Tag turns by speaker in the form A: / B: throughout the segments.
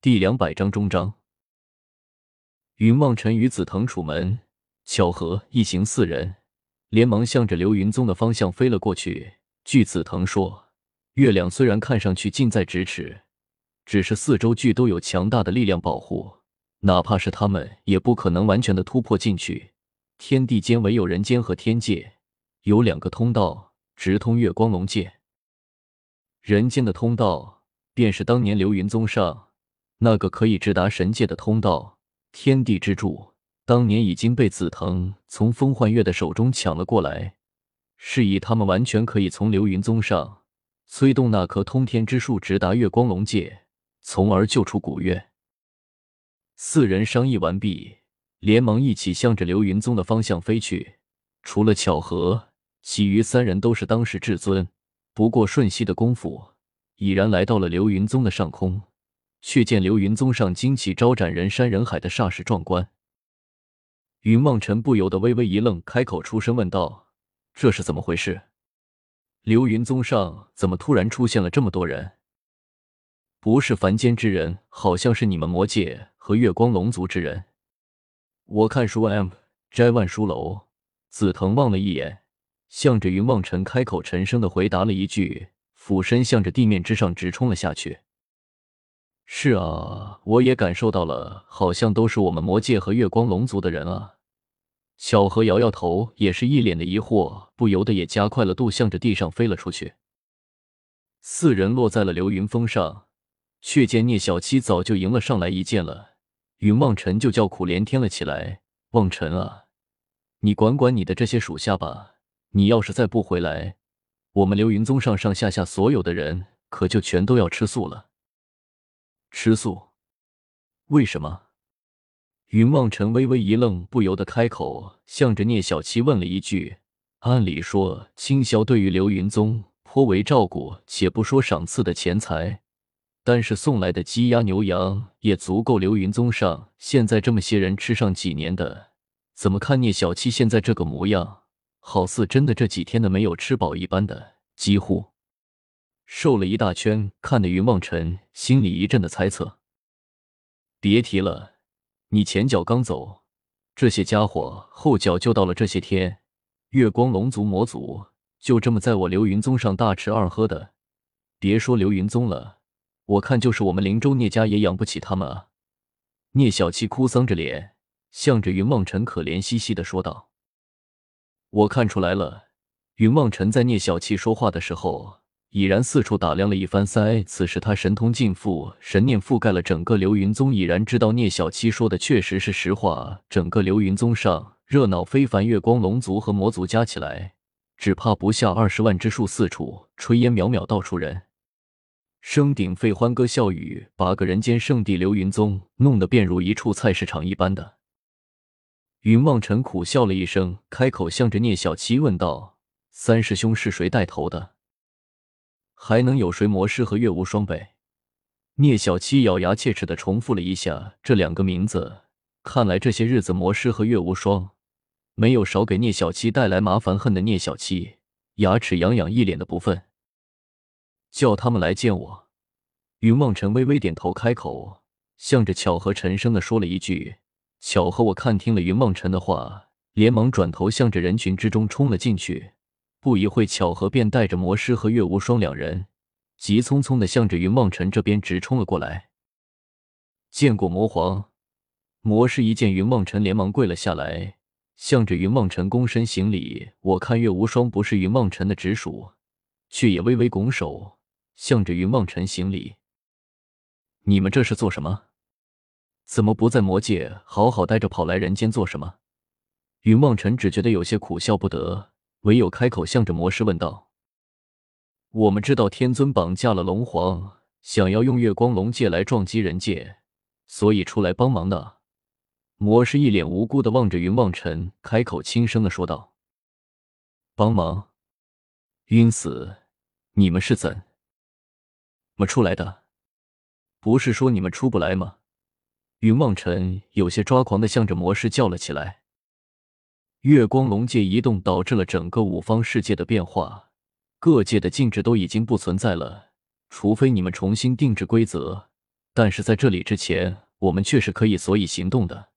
A: 第两百章终章。云望尘与紫藤楚门巧合一行四人连忙向着流云宗的方向飞了过去。据紫藤说，月亮虽然看上去近在咫尺，只是四周距都有强大的力量保护，哪怕是他们也不可能完全的突破进去。天地间唯有人间和天界有两个通道直通月光龙界。人间的通道，便是当年流云宗上那个可以直达神界的通道——天地之柱。当年已经被紫藤从风幻月的手中抢了过来，示意他们完全可以从流云宗上催动那棵通天之树，直达月光龙界，从而救出古月。四人商议完毕，连忙一起向着流云宗的方向飞去。除了巧合，其余三人都是当世至尊。不过瞬息的功夫，已然来到了流云宗的上空，却见流云宗上旌旗招展，人山人海的煞是壮观。云望尘不由得微微一愣，开口出声问道：“这是怎么回事？流云宗上怎么突然出现了这么多人？不是凡间之人，好像是你们魔界和月光龙族之人。”我看书 M 摘万书楼，紫藤望了一眼。向着云望尘开口，沉声的回答了一句，俯身向着地面之上直冲了下去。是啊，我也感受到了，好像都是我们魔界和月光龙族的人啊。小何摇摇头，也是一脸的疑惑，不由得也加快了度，向着地上飞了出去。四人落在了流云峰上，却见聂小七早就迎了上来一见了，云望尘就叫苦连天了起来：“望尘啊，你管管你的这些属下吧。”你要是再不回来，我们流云宗上上下下所有的人可就全都要吃素了。吃素？为什么？云望尘微微一愣，不由得开口，向着聂小七问了一句：“按理说，青霄对于流云宗颇为照顾，且不说赏赐的钱财，但是送来的鸡鸭牛羊也足够流云宗上现在这么些人吃上几年的。怎么看聂小七现在这个模样？”好似真的这几天的没有吃饱一般的，几乎瘦了一大圈，看得云望尘心里一阵的猜测。别提了，你前脚刚走，这些家伙后脚就到了这些天，月光龙族魔族就这么在我流云宗上大吃二喝的。别说流云宗了，我看就是我们灵州聂家也养不起他们啊！聂小七哭丧着脸，向着云梦尘可怜兮兮的说道。我看出来了，云望尘在聂小七说话的时候，已然四处打量了一番。三，此时他神通尽覆，神念覆盖了整个流云宗，已然知道聂小七说的确实是实话。整个流云宗上热闹非凡，月光龙族和魔族加起来，只怕不下二十万之数。四处炊烟袅袅，到处人声鼎沸，欢歌笑语，把个人间圣地流云宗弄得便如一处菜市场一般的。云望尘苦笑了一声，开口向着聂小七问道：“三师兄是谁带头的？还能有谁？魔师和月无双呗？”聂小七咬牙切齿的重复了一下这两个名字。看来这些日子魔师和月无双没有少给聂小七带来麻烦。恨的聂小七牙齿痒痒，一脸的不忿，叫他们来见我。云望尘微微点头，开口向着巧合沉声的说了一句。巧合，我看听了云梦尘的话，连忙转头向着人群之中冲了进去。不一会，巧合便带着魔师和月无双两人，急匆匆的向着云梦尘这边直冲了过来。见过魔皇，魔师一见云梦尘，连忙跪了下来，向着云梦尘躬身行礼。我看月无双不是云梦尘的直属，却也微微拱手，向着云梦尘行礼。你们这是做什么？怎么不在魔界好好待着，跑来人间做什么？云梦尘只觉得有些苦笑不得，唯有开口向着魔师问道：“我们知道天尊绑架了龙皇，想要用月光龙界来撞击人界，所以出来帮忙的。”魔师一脸无辜的望着云望尘，开口轻声的说道：“帮忙？晕死！你们是怎么出来的？不是说你们出不来吗？”云望尘有些抓狂的向着魔师叫了起来。月光龙界移动导致了整个五方世界的变化，各界的禁制都已经不存在了，除非你们重新定制规则，但是在这里之前，我们确实可以所以行动的。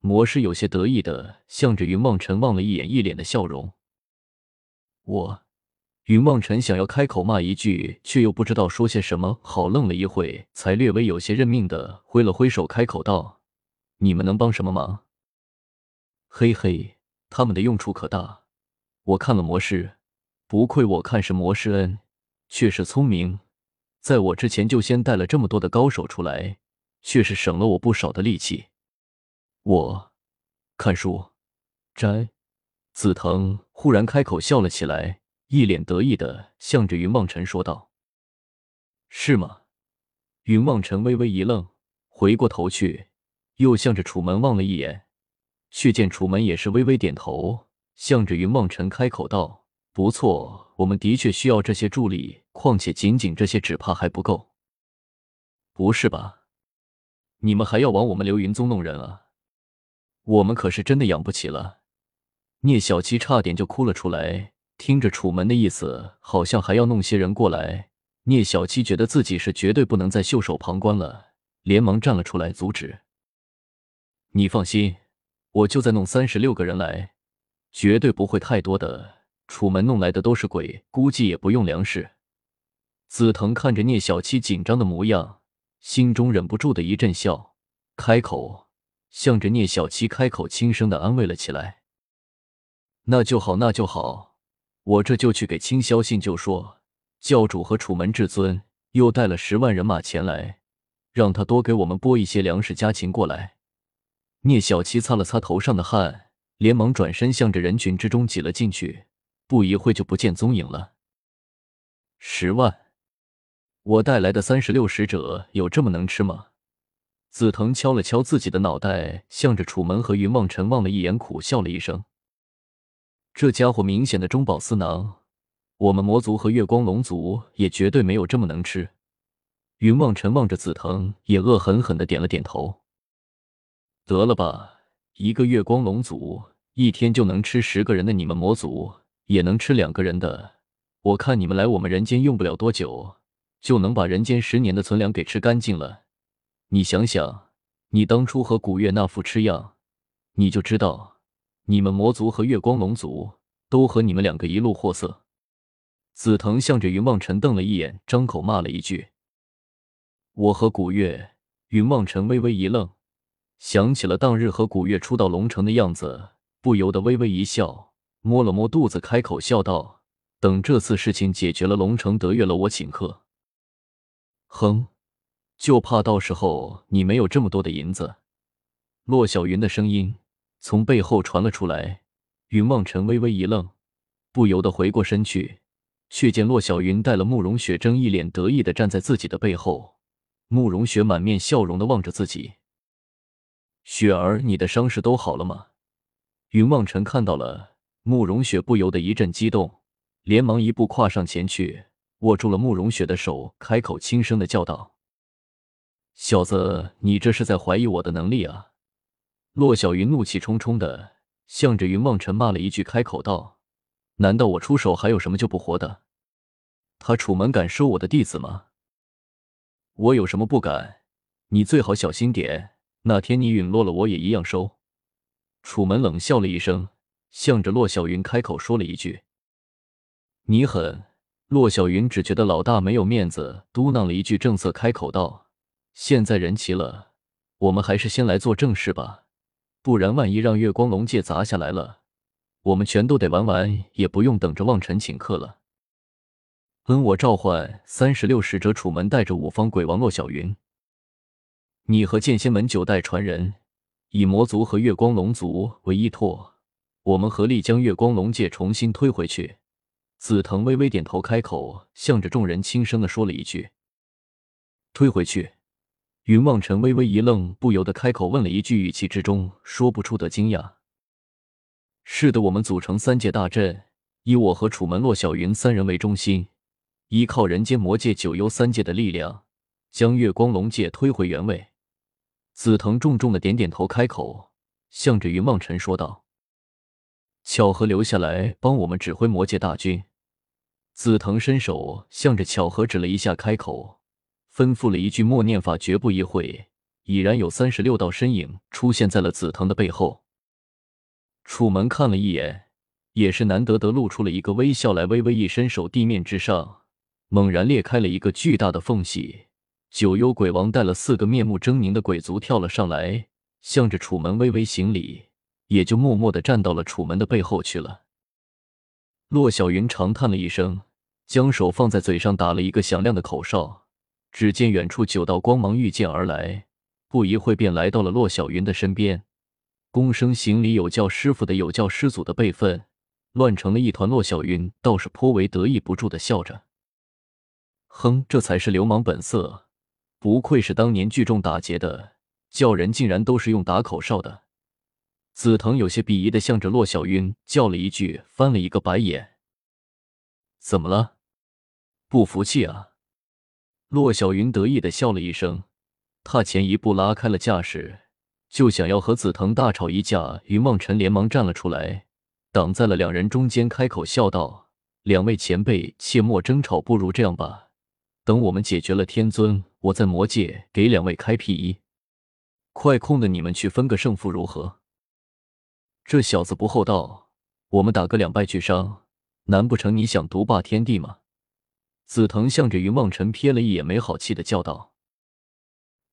A: 魔师有些得意的向着云望尘望了一眼，一脸的笑容。我，云望尘想要开口骂一句，却又不知道说些什么好，愣了一会，才略微有些认命的挥了挥手，开口道：“你们能帮什么忙？”嘿嘿，他们的用处可大。我看了魔师，不愧我看是魔师恩，确实聪明。在我之前就先带了这么多的高手出来，确实省了我不少的力气。我看书斋，紫藤忽然开口笑了起来，一脸得意的向着云望尘说道：“是吗？”云望尘微微一愣，回过头去，又向着楚门望了一眼，却见楚门也是微微点头，向着云望尘开口道：“不错，我们的确需要这些助力，况且仅仅这些只怕还不够。不是吧？你们还要往我们流云宗弄人啊？”我们可是真的养不起了，聂小七差点就哭了出来。听着楚门的意思，好像还要弄些人过来。聂小七觉得自己是绝对不能再袖手旁观了，连忙站了出来阻止。你放心，我就再弄三十六个人来，绝对不会太多的。楚门弄来的都是鬼，估计也不用粮食。紫藤看着聂小七紧张的模样，心中忍不住的一阵笑，开口。向着聂小七开口，轻声的安慰了起来。那就好，那就好，我这就去给青霄信，就说教主和楚门至尊又带了十万人马前来，让他多给我们拨一些粮食家禽过来。聂小七擦了擦头上的汗，连忙转身向着人群之中挤了进去，不一会就不见踪影了。十万，我带来的三十六使者有这么能吃吗？紫藤敲了敲自己的脑袋，向着楚门和云望尘望了一眼，苦笑了一声。这家伙明显的中饱私囊，我们魔族和月光龙族也绝对没有这么能吃。云望尘望着紫藤，也恶狠狠的点了点头。得了吧，一个月光龙族一天就能吃十个人的，你们魔族也能吃两个人的。我看你们来我们人间用不了多久，就能把人间十年的存粮给吃干净了。你想想，你当初和古月那副吃样，你就知道，你们魔族和月光龙族都和你们两个一路货色。紫藤向着云望尘瞪了一眼，张口骂了一句：“我和古月。”云望尘微微一愣，想起了当日和古月初到龙城的样子，不由得微微一笑，摸了摸肚子，开口笑道：“等这次事情解决了，龙城得月了，我请客。”哼。就怕到时候你没有这么多的银子。骆小云的声音从背后传了出来，云望尘微微一愣，不由得回过身去，却见骆小云带了慕容雪，正一脸得意的站在自己的背后。慕容雪满面笑容的望着自己：“雪儿，你的伤势都好了吗？”云望尘看到了慕容雪，不由得一阵激动，连忙一步跨上前去，握住了慕容雪的手，开口轻声的叫道。小子，你这是在怀疑我的能力啊！骆小云怒气冲冲的向着云望尘骂了一句，开口道：“难道我出手还有什么就不活的？他楚门敢收我的弟子吗？我有什么不敢？你最好小心点，那天你陨落了，我也一样收。”楚门冷笑了一声，向着骆小云开口说了一句：“你狠。”骆小云只觉得老大没有面子，嘟囔了一句，正色开口道。现在人齐了，我们还是先来做正事吧，不然万一让月光龙界砸下来了，我们全都得玩完，也不用等着望尘请客了。嗯，我召唤三十六使者楚门，带着五方鬼王洛小云，你和剑仙门九代传人，以魔族和月光龙族为依托，我们合力将月光龙界重新推回去。紫藤微微点头，开口向着众人轻声的说了一句：“推回去。”云望尘微微一愣，不由得开口问了一句，语气之中说不出的惊讶：“是的，我们组成三界大阵，以我和楚门、洛小云三人为中心，依靠人间、魔界、九幽三界的力量，将月光龙界推回原位。”紫藤重重的点点头，开口向着云望尘说道：“巧合留下来帮我们指挥魔界大军。”紫藤伸手向着巧合指了一下，开口。吩咐了一句默念法，绝不一会，已然有三十六道身影出现在了紫藤的背后。楚门看了一眼，也是难得的露出了一个微笑来，微微一伸手，地面之上猛然裂开了一个巨大的缝隙。九幽鬼王带了四个面目狰狞的鬼族跳了上来，向着楚门微微行礼，也就默默的站到了楚门的背后去了。骆小云长叹了一声，将手放在嘴上，打了一个响亮的口哨。只见远处九道光芒御剑而来，不一会便来到了骆小云的身边，躬身行礼，有教师傅的，有教师祖的辈分，乱成了一团。骆小云倒是颇为得意，不住的笑着，哼，这才是流氓本色。不愧是当年聚众打劫的，叫人竟然都是用打口哨的。紫藤有些鄙夷的向着骆小云叫了一句，翻了一个白眼。怎么了？不服气啊？骆小云得意的笑了一声，踏前一步拉开了架势，就想要和紫藤大吵一架。云梦辰连忙站了出来，挡在了两人中间，开口笑道：“两位前辈，切莫争吵，不如这样吧。”等我们解决了天尊，我在魔界给两位开辟一块空的，你们去分个胜负如何？这小子不厚道，我们打个两败俱伤，难不成你想独霸天地吗？紫藤向着云望尘瞥了一眼，没好气的叫道：“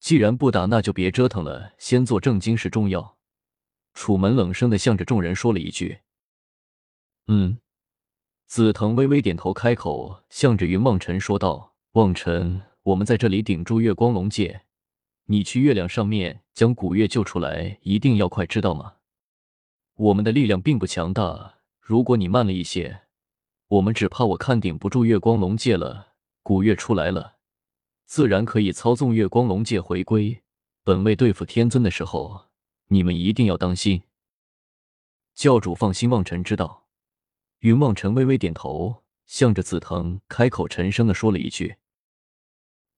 A: 既然不打，那就别折腾了，先做正经事重要。”楚门冷声的向着众人说了一句：“嗯。”紫藤微微点头，开口向着云望尘说道。望尘，我们在这里顶住月光龙界，你去月亮上面将古月救出来，一定要快，知道吗？我们的力量并不强大，如果你慢了一些，我们只怕我看顶不住月光龙界了。古月出来了，自然可以操纵月光龙界回归。本位对付天尊的时候，你们一定要当心。教主放心，望尘知道。云望尘微微点头，向着紫藤开口沉声的说了一句。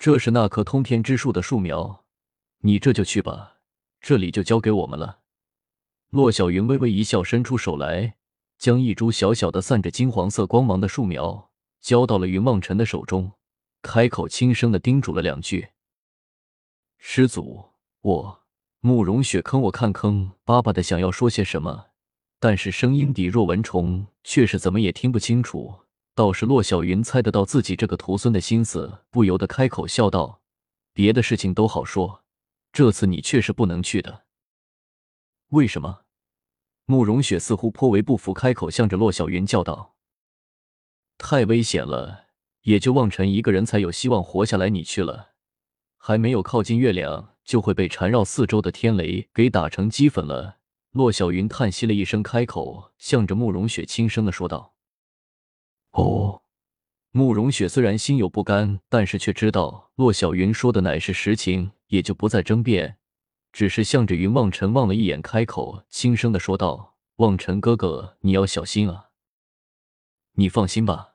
A: 这是那棵通天之树的树苗，你这就去吧，这里就交给我们了。骆小云微微一笑，伸出手来，将一株小小的、散着金黄色光芒的树苗交到了云望尘的手中，开口轻声的叮嘱了两句：“师祖，我慕容雪坑我看坑巴巴的想要说些什么，但是声音底若蚊虫，却是怎么也听不清楚。”倒是骆小云猜得到自己这个徒孙的心思，不由得开口笑道：“别的事情都好说，这次你却是不能去的。为什么？”慕容雪似乎颇为不服，开口向着骆小云叫道：“太危险了，也就望尘一个人才有希望活下来。你去了，还没有靠近月亮，就会被缠绕四周的天雷给打成齑粉了。”骆小云叹息了一声，开口向着慕容雪轻声的说道。哦，慕容雪虽然心有不甘，但是却知道骆小云说的乃是实情，也就不再争辩，只是向着云望尘望了一眼，开口轻声的说道：“望尘哥哥，你要小心啊。”你放心吧。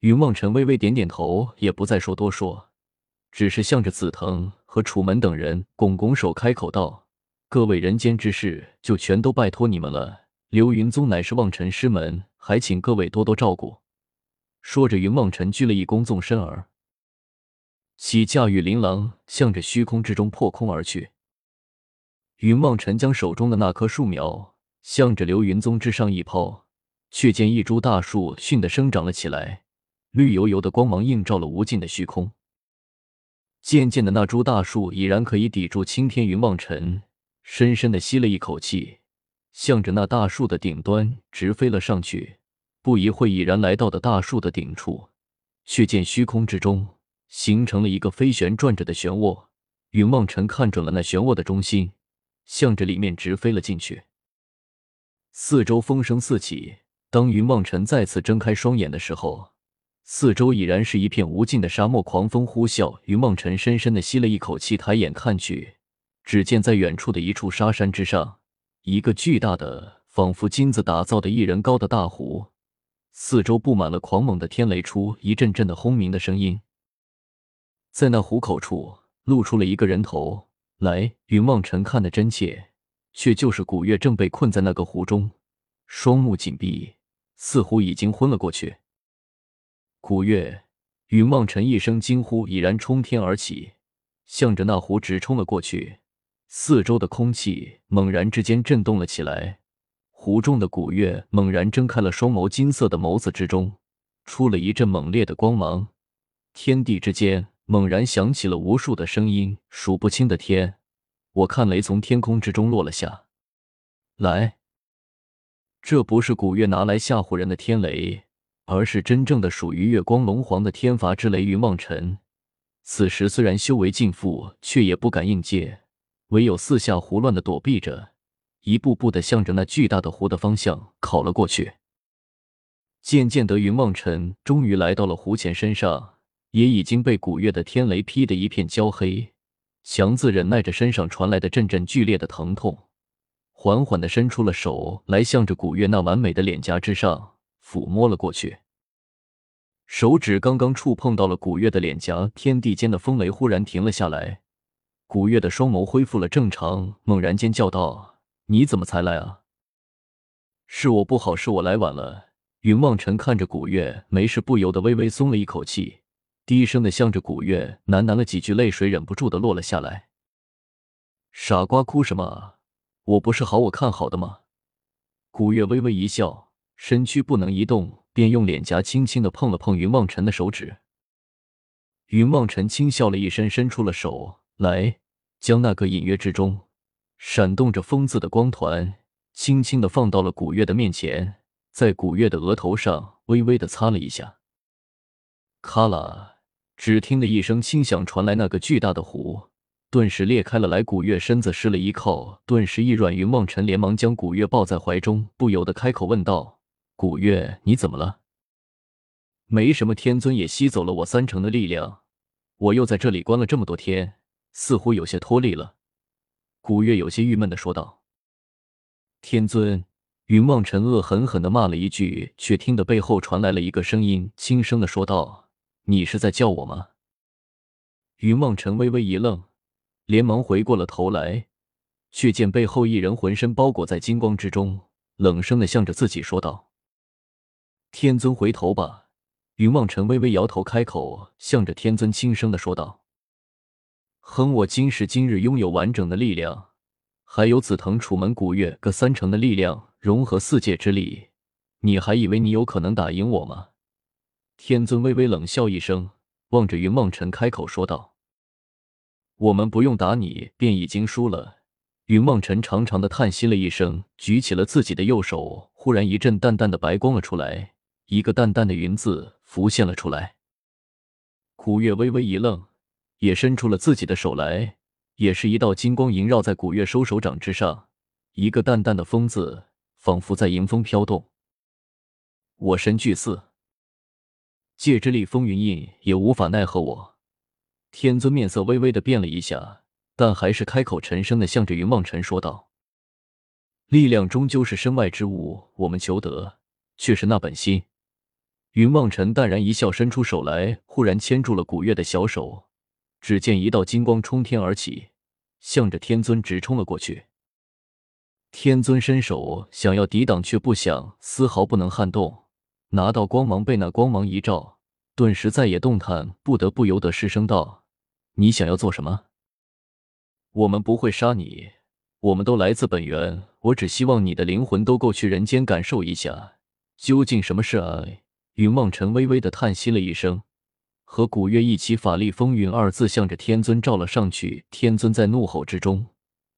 A: 云望尘微微点点头，也不再说多说，只是向着紫藤和楚门等人拱拱手，开口道：“各位人间之事，就全都拜托你们了。流云宗乃是望尘师门，还请各位多多照顾。”说着，云望尘鞠了一躬，纵身而起，驾驭琳琅，向着虚空之中破空而去。云望尘将手中的那棵树苗向着流云宗之上一抛，却见一株大树迅的生长了起来，绿油油的光芒映照了无尽的虚空。渐渐的，那株大树已然可以抵住青天。云望尘深深的吸了一口气，向着那大树的顶端直飞了上去。不一会，已然来到的大树的顶处，却见虚空之中形成了一个飞旋转着的漩涡。云望尘看准了那漩涡的中心，向着里面直飞了进去。四周风声四起。当云望尘再次睁开双眼的时候，四周已然是一片无尽的沙漠，狂风呼啸。云望尘深深的吸了一口气，抬眼看去，只见在远处的一处沙山之上，一个巨大的、仿佛金子打造的一人高的大湖。四周布满了狂猛的天雷，出一阵阵的轰鸣的声音。在那虎口处露出了一个人头来，云望尘看得真切，却就是古月正被困在那个湖中，双目紧闭，似乎已经昏了过去。古月，云望尘一声惊呼，已然冲天而起，向着那湖直冲了过去。四周的空气猛然之间震动了起来，湖中的古月猛然睁开了双眸，金色的眸子之中出了一阵猛烈的光芒，天地之间猛然响起了无数的声音，数不清的天。我看雷从天空之中落了下来，这不是古月拿来吓唬人的天雷。而是真正的属于月光龙皇的天罚之雷云望尘，此时虽然修为尽复，却也不敢应接，唯有四下胡乱的躲避着，一步步的向着那巨大的湖的方向靠了过去。渐渐的，云望尘终于来到了湖前，身上也已经被古月的天雷劈得一片焦黑，强自忍耐着身上传来的阵阵剧烈的疼痛，缓缓的伸出了手来，向着古月那完美的脸颊之上。抚摸了过去，手指刚刚触碰到了古月的脸颊，天地间的风雷忽然停了下来。古月的双眸恢复了正常，猛然间叫道：“你怎么才来啊？”“是我不好，是我来晚了。”云望尘看着古月，没事不由得微微松了一口气，低声的向着古月喃喃了几句，泪水忍不住的落了下来。“傻瓜，哭什么啊？我不是好我看好的吗？”古月微微一笑。身躯不能移动，便用脸颊轻轻的碰了碰云望尘的手指。云望尘轻笑了一声，伸出了手来，将那个隐约之中闪动着风字的光团轻轻的放到了古月的面前，在古月的额头上微微的擦了一下。咔啦，只听得一声轻响传来，那个巨大的壶顿时裂开了来。古月身子失了依靠，顿时一软。云望尘连忙将古月抱在怀中，不由得开口问道。古月，你怎么了？没什么，天尊也吸走了我三成的力量，我又在这里关了这么多天，似乎有些脱力了。古月有些郁闷的说道。天尊，云望尘恶狠狠的骂了一句，却听得背后传来了一个声音，轻声的说道：“你是在叫我吗？”云望尘微微一愣，连忙回过了头来，却见背后一人浑身包裹在金光之中，冷声的向着自己说道。天尊回头吧，云望尘微微摇头，开口向着天尊轻声的说道：“哼，我今时今日拥有完整的力量，还有紫藤楚门古月各三成的力量，融合四界之力，你还以为你有可能打赢我吗？”天尊微微冷笑一声，望着云梦尘开口说道：“我们不用打你，便已经输了。”云梦尘长长的叹息了一声，举起了自己的右手，忽然一阵淡淡的白光了出来。一个淡淡的云字浮现了出来，古月微微一愣，也伸出了自己的手来，也是一道金光萦绕在古月收手掌之上，一个淡淡的风字仿佛在迎风飘动。我身具四界之力，风云印也无法奈何我。天尊面色微微的变了一下，但还是开口沉声的向着云望尘说道：“力量终究是身外之物，我们求得却是那本心。”云望尘淡然一笑，伸出手来，忽然牵住了古月的小手。只见一道金光冲天而起，向着天尊直冲了过去。天尊伸手想要抵挡，却不想丝毫不能撼动。拿到光芒，被那光芒一照，顿时再也动弹不得，不由得失声道：“你想要做什么？我们不会杀你，我们都来自本源。我只希望你的灵魂都够去人间感受一下，究竟什么是爱。”云望尘微微的叹息了一声，和古月一起，法力风云二字向着天尊照了上去。天尊在怒吼之中，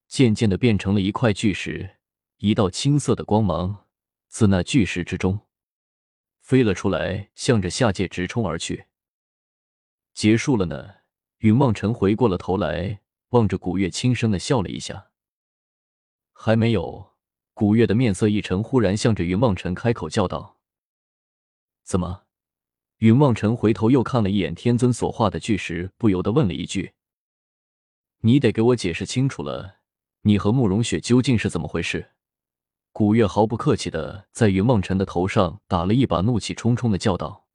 A: 渐渐的变成了一块巨石，一道青色的光芒自那巨石之中飞了出来，向着下界直冲而去。结束了呢？云望尘回过了头来，望着古月，轻声的笑了一下。还没有。古月的面色一沉，忽然向着云望尘开口叫道。怎么？云望尘回头又看了一眼天尊所化的巨石，不由得问了一句：“你得给我解释清楚了，你和慕容雪究竟是怎么回事？”古月毫不客气的在云望尘的头上打了一把，怒气冲冲的叫道：“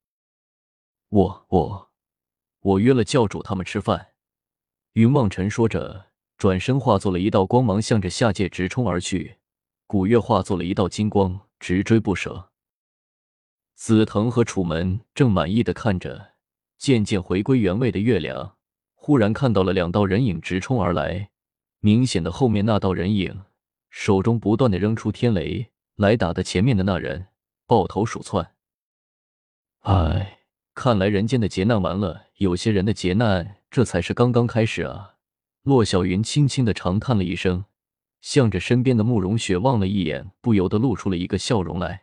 A: 我我我约了教主他们吃饭。”云望尘说着，转身化作了一道光芒，向着下界直冲而去。古月化作了一道金光，直追不舍。紫藤和楚门正满意的看着，渐渐回归原位的月亮，忽然看到了两道人影直冲而来。明显的，后面那道人影手中不断的扔出天雷来打的前面的那人抱头鼠窜。唉，看来人间的劫难完了，有些人的劫难这才是刚刚开始啊！骆小云轻轻的长叹了一声，向着身边的慕容雪望了一眼，不由得露出了一个笑容来。